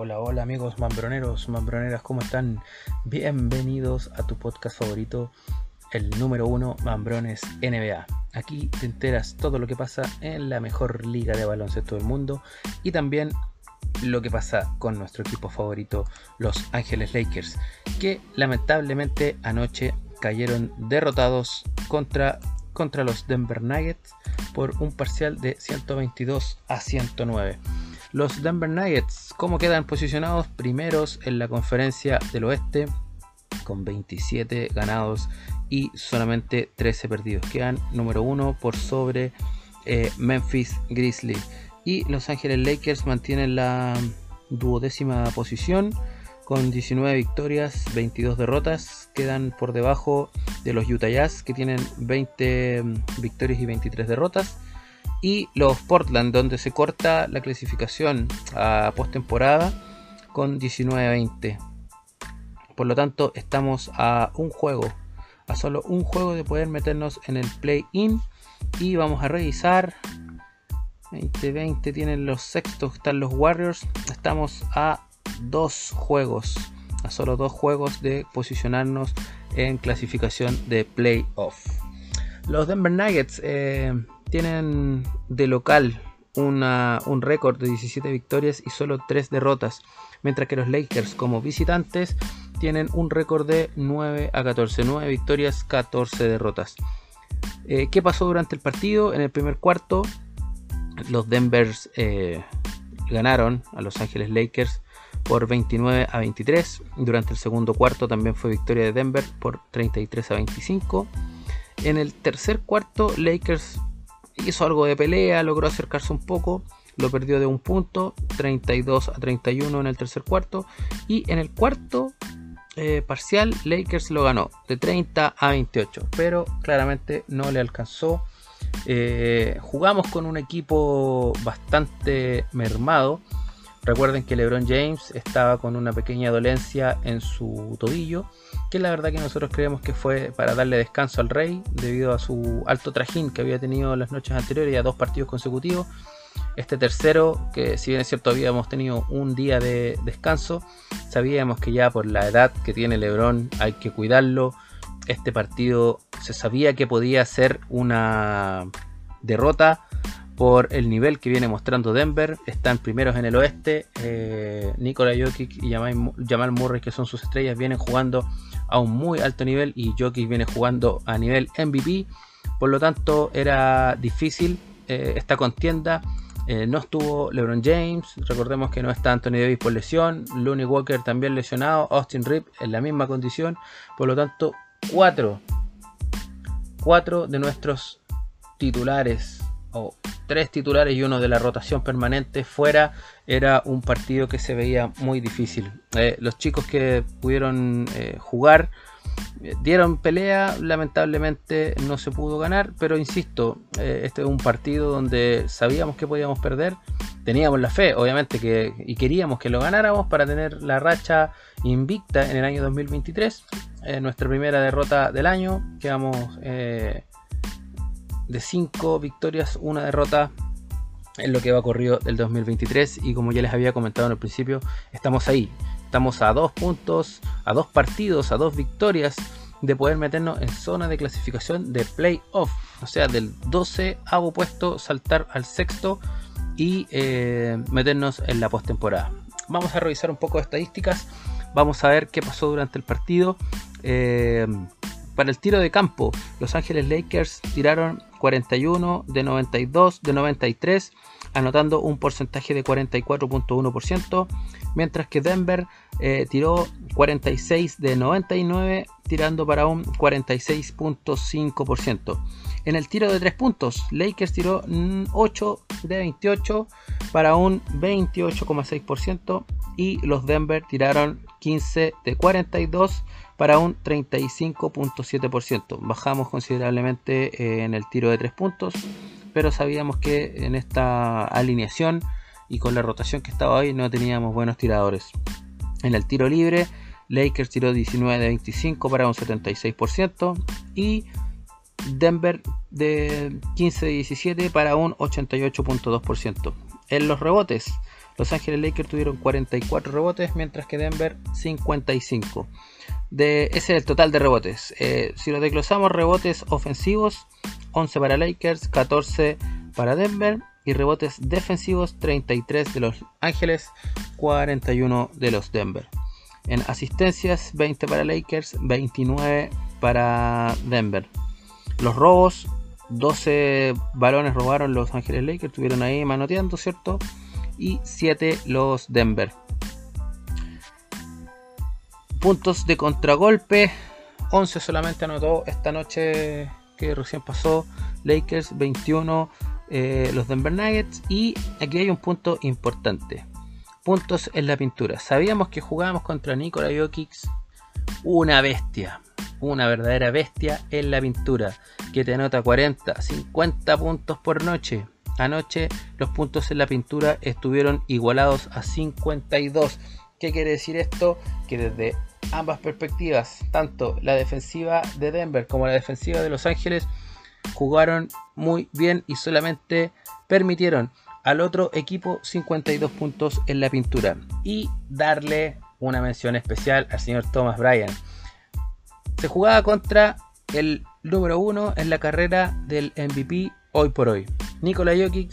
Hola, hola amigos mambroneros, mambroneras, ¿cómo están? Bienvenidos a tu podcast favorito, el número uno, Mambrones NBA. Aquí te enteras todo lo que pasa en la mejor liga de baloncesto del mundo y también lo que pasa con nuestro equipo favorito, los Ángeles Lakers, que lamentablemente anoche cayeron derrotados contra, contra los Denver Nuggets por un parcial de 122 a 109. Los Denver Nuggets, ¿cómo quedan posicionados? Primeros en la conferencia del oeste, con 27 ganados y solamente 13 perdidos. Quedan número uno por sobre eh, Memphis Grizzlies. Y Los Ángeles Lakers mantienen la duodécima posición con 19 victorias, 22 derrotas. Quedan por debajo de los Utah Jazz que tienen 20 victorias y 23 derrotas y los Portland, donde se corta la clasificación a postemporada con 19-20. Por lo tanto, estamos a un juego, a solo un juego de poder meternos en el play-in. Y vamos a revisar. 20-20 tienen los sextos, están los Warriors. Estamos a dos juegos, a solo dos juegos de posicionarnos en clasificación de playoff. Los Denver Nuggets. Eh, tienen de local un récord de 17 victorias y solo 3 derrotas, mientras que los Lakers como visitantes tienen un récord de 9 a 14, 9 victorias, 14 derrotas. Eh, ¿Qué pasó durante el partido? En el primer cuarto, los Denvers eh, ganaron a Los Ángeles Lakers por 29 a 23. Durante el segundo cuarto también fue victoria de Denver por 33 a 25. En el tercer cuarto, Lakers hizo algo de pelea, logró acercarse un poco, lo perdió de un punto, 32 a 31 en el tercer cuarto, y en el cuarto eh, parcial Lakers lo ganó de 30 a 28, pero claramente no le alcanzó. Eh, jugamos con un equipo bastante mermado. Recuerden que LeBron James estaba con una pequeña dolencia en su tobillo que la verdad que nosotros creemos que fue para darle descanso al Rey debido a su alto trajín que había tenido las noches anteriores y a dos partidos consecutivos. Este tercero, que si bien es cierto habíamos tenido un día de descanso, sabíamos que ya por la edad que tiene Lebron hay que cuidarlo. Este partido se sabía que podía ser una derrota por el nivel que viene mostrando Denver. Están primeros en el oeste. Eh, Nikola Jokic y Jamal Murray, que son sus estrellas, vienen jugando a un muy alto nivel y Jokic viene jugando a nivel MVP. Por lo tanto, era difícil eh, esta contienda. Eh, no estuvo LeBron James, recordemos que no está Anthony Davis por lesión, Looney Walker también lesionado, Austin Rip en la misma condición, por lo tanto, cuatro, cuatro de nuestros titulares o tres titulares y uno de la rotación permanente fuera, era un partido que se veía muy difícil. Eh, los chicos que pudieron eh, jugar eh, dieron pelea, lamentablemente no se pudo ganar, pero insisto, este es un partido donde sabíamos que podíamos perder, teníamos la fe, obviamente, que, y queríamos que lo ganáramos para tener la racha invicta en el año 2023, nuestra primera derrota del año, quedamos de 5 victorias, una derrota en lo que va corrido del 2023 y como ya les había comentado en el principio, estamos ahí. Estamos a dos puntos, a dos partidos, a dos victorias de poder meternos en zona de clasificación de playoff. O sea, del 12 hago puesto saltar al sexto y eh, meternos en la postemporada. Vamos a revisar un poco de estadísticas. Vamos a ver qué pasó durante el partido. Eh, para el tiro de campo, Los Ángeles Lakers tiraron 41 de 92 de 93, anotando un porcentaje de 44.1%, mientras que Denver eh, tiró 46 de 99, tirando para un 46.5%. En el tiro de 3 puntos, Lakers tiró 8 de 28 para un 28,6% y los Denver tiraron 15 de 42 para un 35.7%. Bajamos considerablemente eh, en el tiro de 3 puntos, pero sabíamos que en esta alineación y con la rotación que estaba hoy no teníamos buenos tiradores. En el tiro libre, Lakers tiró 19 de 25 para un 76% y Denver de 15 de 17 para un 88.2%. En los rebotes, Los Ángeles Lakers tuvieron 44 rebotes, mientras que Denver 55. De, ese es el total de rebotes. Eh, si lo desglosamos, rebotes ofensivos, 11 para Lakers, 14 para Denver. Y rebotes defensivos, 33 de los Ángeles, 41 de los Denver. En asistencias, 20 para Lakers, 29 para Denver. Los robos, 12 balones robaron los Ángeles Lakers, estuvieron ahí manoteando, ¿cierto? Y 7 los Denver. Puntos de contragolpe, 11 solamente anotó esta noche que recién pasó. Lakers 21, eh, los Denver Nuggets. Y aquí hay un punto importante. Puntos en la pintura. Sabíamos que jugábamos contra Nikola Jokic, una bestia una verdadera bestia en la pintura, que te anota 40, 50 puntos por noche. Anoche los puntos en la pintura estuvieron igualados a 52. ¿Qué quiere decir esto? Que desde ambas perspectivas, tanto la defensiva de Denver como la defensiva de Los Ángeles, jugaron muy bien y solamente permitieron al otro equipo 52 puntos en la pintura. Y darle una mención especial al señor Thomas Bryan se jugaba contra el número uno en la carrera del MVP hoy por hoy. Nikola Jokic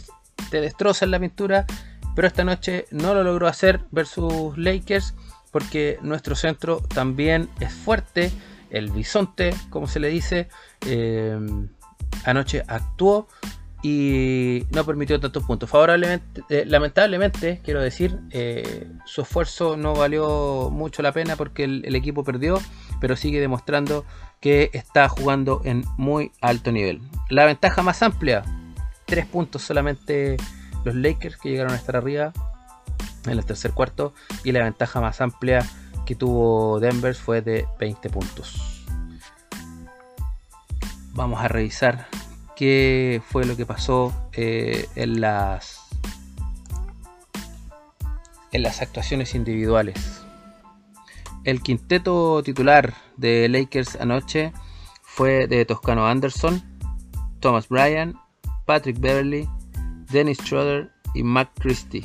te destroza en la pintura, pero esta noche no lo logró hacer versus Lakers porque nuestro centro también es fuerte. El bisonte, como se le dice, eh, anoche actuó y no permitió tantos puntos. Favorablemente, eh, lamentablemente, quiero decir, eh, su esfuerzo no valió mucho la pena porque el, equipo perdió, pero sigue demostrando que está jugando en muy alto nivel. La ventaja más amplia, 3 puntos solamente los Lakers que llegaron a estar arriba en el tercer cuarto y la ventaja más amplia que tuvo Denver fue de 20 puntos. Vamos a revisar qué fue lo que pasó eh, en las en las actuaciones individuales. El quinteto titular de Lakers anoche fue de Toscano Anderson, Thomas Bryan, Patrick Beverly, Dennis Schroeder y Matt Christie.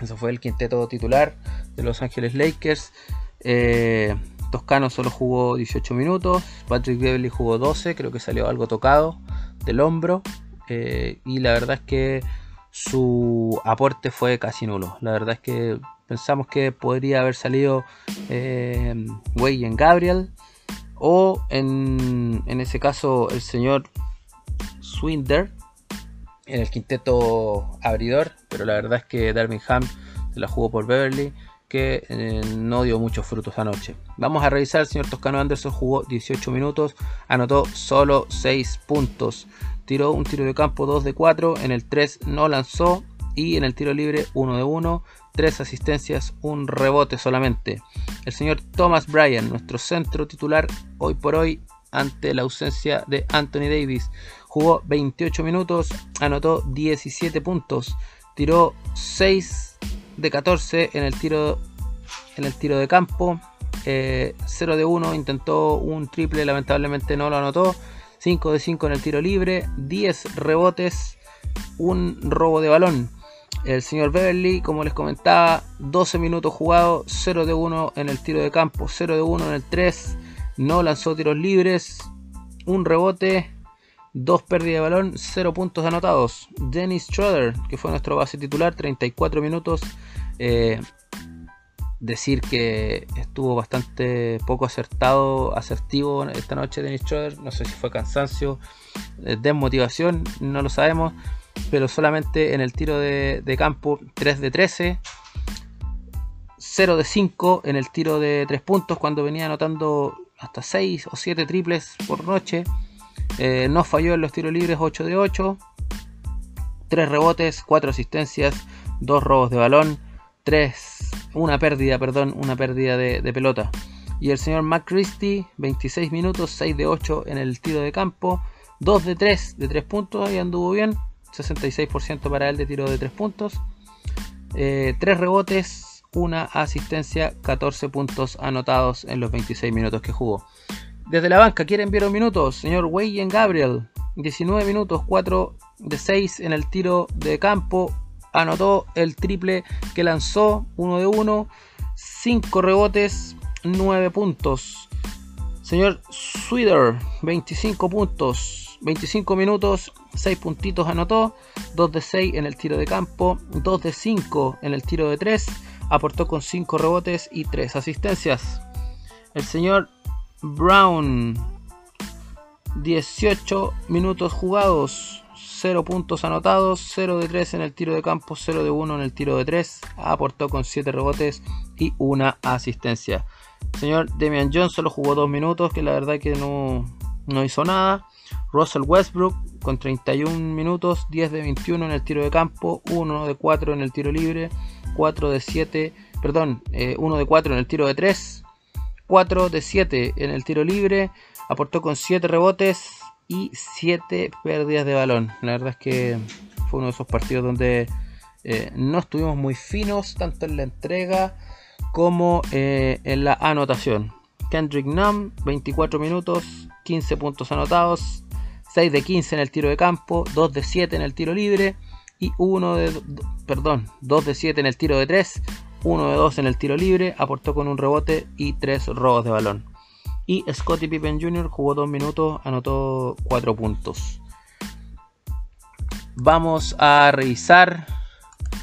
Eso fue el quinteto titular de Los Ángeles Lakers. Eh, Toscano solo jugó 18 minutos, Patrick Beverly jugó 12, creo que salió algo tocado del hombro eh, y la verdad es que su aporte fue casi nulo. La verdad es que pensamos que podría haber salido eh, en Gabriel o en, en, ese caso el señor Swinder en el quinteto abridor, pero la verdad es que Darwin Ham se la jugó por Beverly que eh, no dio muchos frutos anoche. Vamos a revisar, el señor Toscano Anderson jugó 18 minutos, anotó solo 6 puntos, tiró un tiro de campo 2 de 4, en el 3 no lanzó y en el tiro libre 1 de 1, 3 asistencias, un rebote solamente. El señor Thomas Bryan, nuestro centro titular hoy por hoy ante la ausencia de Anthony Davis, jugó 28 minutos, anotó 17 puntos, tiró 6 de 14 en el tiro, en el tiro de campo. 0 eh, de 1 intentó un triple, lamentablemente no lo anotó. 5 de 5 en el tiro libre. 10 rebotes, un robo de balón. El señor Beverly, como les comentaba, 12 minutos jugados, 0 de 1 en el tiro de campo, 0 de 1 en el 3. No lanzó tiros libres, un rebote, Dos pérdidas de balón, 0 puntos anotados. Dennis Schroeder, que fue nuestro base titular, 34 minutos. Eh, decir que estuvo bastante poco acertado, asertivo esta noche Dennis Schroeder. No sé si fue cansancio, eh, desmotivación, no lo sabemos. Pero solamente en el tiro de, de campo 3 de 13. 0 de 5 en el tiro de 3 puntos cuando venía anotando hasta 6 o 7 triples por noche. Eh, no falló en los tiros libres 8 de 8. 3 rebotes, 4 asistencias, 2 robos de balón, 3, una pérdida, perdón, una pérdida de, pelota. Y el señor McChristy, 26 minutos, 6 de 8 en el tiro de campo, 2 de 3 de 3 puntos, ahí anduvo bien, 66% para él de tiro de 3 puntos, 3 eh, rebotes, una asistencia, 14 puntos anotados en los 26 minutos que jugó. Desde la banca, ¿quieren enviar minutos? Señor Wayne Gabriel, 19 minutos, 4 de 6 en el tiro de campo, anotó el triple que lanzó, uno de uno, 5 rebotes, 9 puntos. Señor Sweeter, 25 puntos, 25 minutos, 6 puntitos anotó, 2 de 6 en el tiro de campo, 2 de 5 en el tiro de 3, aportó con 5 rebotes y 3 asistencias. El señor Brown, 18 minutos jugados, 0 puntos anotados, 0 de 3 en el tiro de campo, 0 de 1 en el tiro de 3, aportó con 7 rebotes y una asistencia. Señor Damian Jones solo jugó 2 minutos, que la verdad que no, no hizo nada. Russell Westbrook con 31 minutos, 10 de 21 en el tiro de campo, 1 de 4 en el tiro libre, 4 de 7, perdón, 1 eh, de 4 en el tiro de 3, 4 de 7 en el tiro libre, aportó con 7 rebotes y 7 pérdidas de balón. La verdad es que fue uno de esos partidos donde eh, no estuvimos muy finos, tanto en la entrega como eh, en la anotación. Kendrick Nunn, 24 minutos, 15 puntos anotados, 6 de 15 en el tiro de campo, 2 de 7 en el tiro libre y 1 de, perdón, 2 de 7 en el tiro de 3, 1 de 2 en el tiro libre, aportó con un rebote y 3 robos de balón. Y Scottie Pippen Jr. jugó 2 minutos, anotó 4 puntos. Vamos a revisar.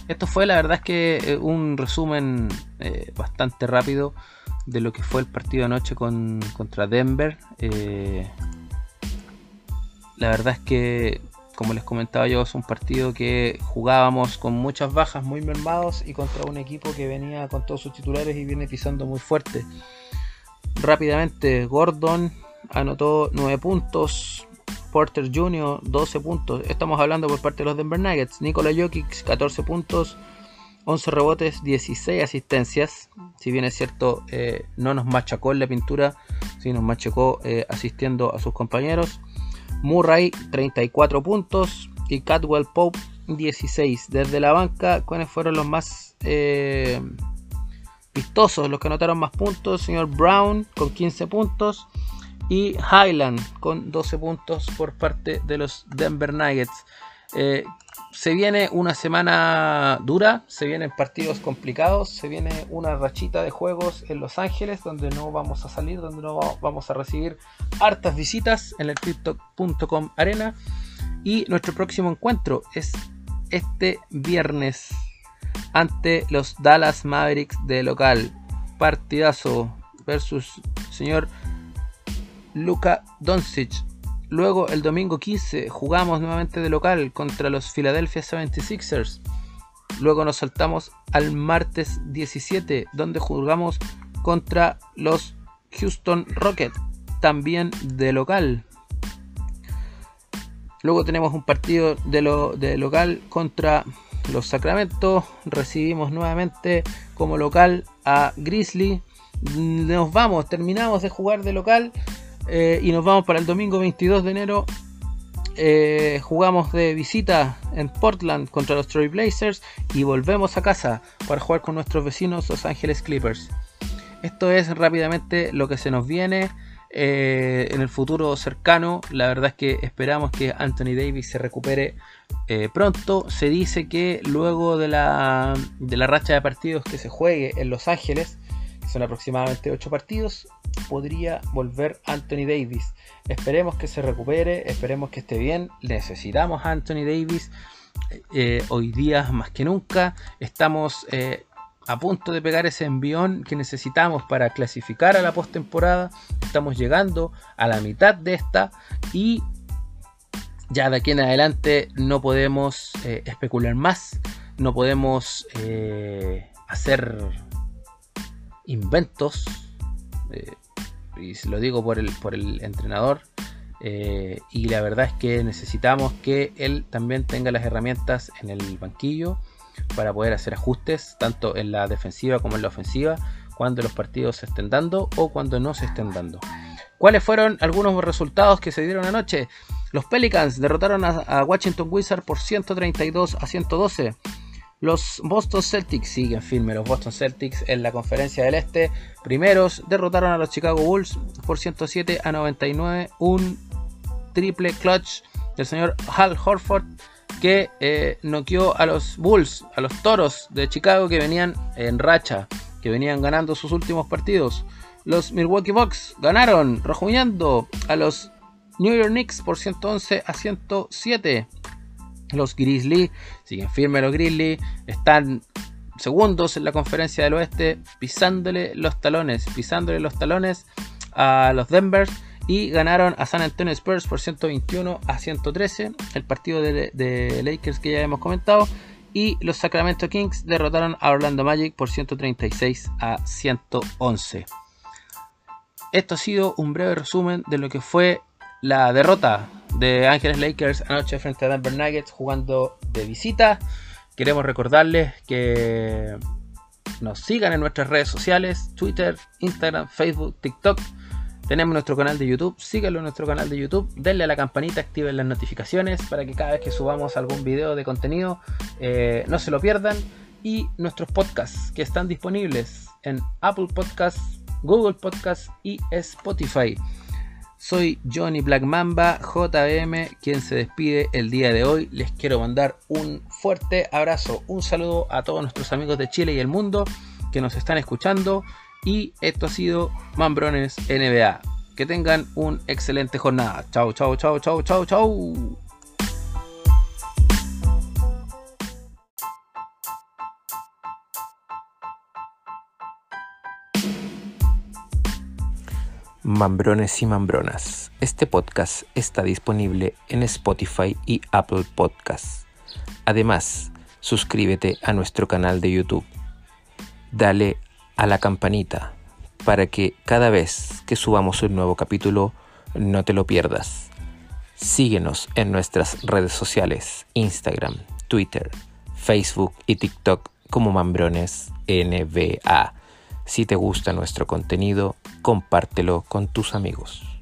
Esto fue la verdad es que eh, un resumen eh, bastante rápido de lo que fue el partido anoche con, contra Denver. Eh, la verdad es que, como les comentaba yo, es un partido que jugábamos con muchas bajas, muy mermados y contra un equipo que venía con todos sus titulares y viene pisando muy fuerte. Rápidamente, Gordon anotó 9 puntos, Porter Jr. 12 puntos. Estamos hablando por parte de los Denver Nuggets. Nikola Jokic 14 puntos, 11 rebotes, 16 asistencias. Si bien es cierto, eh, no nos machacó en la pintura, sí nos machacó eh, asistiendo a sus compañeros. Murray 34 puntos y Catwell Pope 16. Desde la banca, ¿cuáles fueron los más eh, vistosos? Los que anotaron más puntos. Señor Brown con 15 puntos y Highland con 12 puntos por parte de los Denver Nuggets. Eh, se viene una semana dura, se vienen partidos complicados, se viene una rachita de juegos en Los Ángeles donde no vamos a salir, donde no vamos a recibir hartas visitas en el crypto.com arena. Y nuestro próximo encuentro es este viernes ante los Dallas Mavericks de local. Partidazo versus señor Luka Doncic Luego el domingo 15 jugamos nuevamente de local contra los Philadelphia 76ers. Luego nos saltamos al martes 17 donde jugamos contra los Houston Rockets, también de local. Luego tenemos un partido de, lo, de local contra los Sacramento. Recibimos nuevamente como local a Grizzly. Nos vamos, terminamos de jugar de local eh, y nos vamos para el domingo 22 de enero. Eh, jugamos de visita en Portland contra los Troy Blazers y volvemos a casa para jugar con nuestros vecinos Los Ángeles Clippers. Esto es rápidamente lo que se nos viene eh, en el futuro cercano. La verdad es que esperamos que Anthony Davis se recupere pronto. Se dice que luego de la, de la racha de partidos que se juegue en Los Ángeles, son aproximadamente 8 partidos, podría volver Anthony Davis. Esperemos que se recupere, esperemos que esté bien. Necesitamos a Anthony Davis eh, hoy día más que nunca. Estamos eh, a punto de pegar ese envión que necesitamos para clasificar a la postemporada. Estamos llegando a la mitad de esta y ya de aquí en adelante no podemos eh, especular más, no podemos hacer inventos y lo digo por el, por el entrenador. Eh, y la verdad es que necesitamos que él también tenga las herramientas en el banquillo para poder hacer ajustes, tanto en la defensiva como en la ofensiva, cuando los partidos se estén dando o cuando no se estén dando. ¿Cuáles fueron algunos resultados que se dieron anoche? Los Pelicans derrotaron a, a Washington Wizards por 132 a 112. Los Boston Celtics siguen firmes. Los Boston Celtics en la conferencia del Este, primeros, derrotaron a los Chicago Bulls por 107 a 99. Un triple clutch del señor Hal Horford que eh, noqueó a los Bulls, a los Toros de Chicago que venían en racha, que venían ganando sus últimos partidos. Los Milwaukee Bucks ganaron, rejuñando a los New York Knicks por 111 a 107. Los Grizzlies siguen firmes los Grizzlies, están segundos en la conferencia del oeste, pisándole los talones, pisándole los talones a los Denver y ganaron a San Antonio Spurs por 121 a 113, el partido de, Lakers que ya hemos comentado, y los Sacramento Kings derrotaron a Orlando Magic por 136 a 111. Esto ha sido un breve resumen de lo que fue la derrota de Ángeles Lakers anoche frente a Denver Nuggets jugando de visita. Queremos recordarles que nos sigan en nuestras redes sociales, Twitter, Instagram, Facebook, TikTok. Tenemos nuestro canal de YouTube, síganlo en nuestro canal de YouTube, denle a la campanita, activen las notificaciones para que cada vez que subamos algún video de contenido eh, no se lo pierdan. Y nuestros podcasts que están disponibles en Apple Podcasts, Google Podcasts y Spotify. Soy Johnny Black Mamba, JBM, quien se despide el día de hoy. Les quiero mandar un fuerte abrazo, un saludo a todos nuestros amigos de Chile y el mundo que nos están escuchando. Y esto ha sido Mambrones NBA. Que tengan una excelente jornada. Chau, chau, chau, chau, chau, chau. Mambrones y Mambronas. Este podcast está disponible en Spotify y Apple Podcasts. Además, suscríbete a nuestro canal de YouTube. Dale a la campanita para que cada vez que subamos un nuevo capítulo no te lo pierdas. Síguenos en nuestras redes sociales, Instagram, Twitter, Facebook y TikTok como Mambrones NBA. Si te gusta nuestro contenido, compártelo con tus amigos.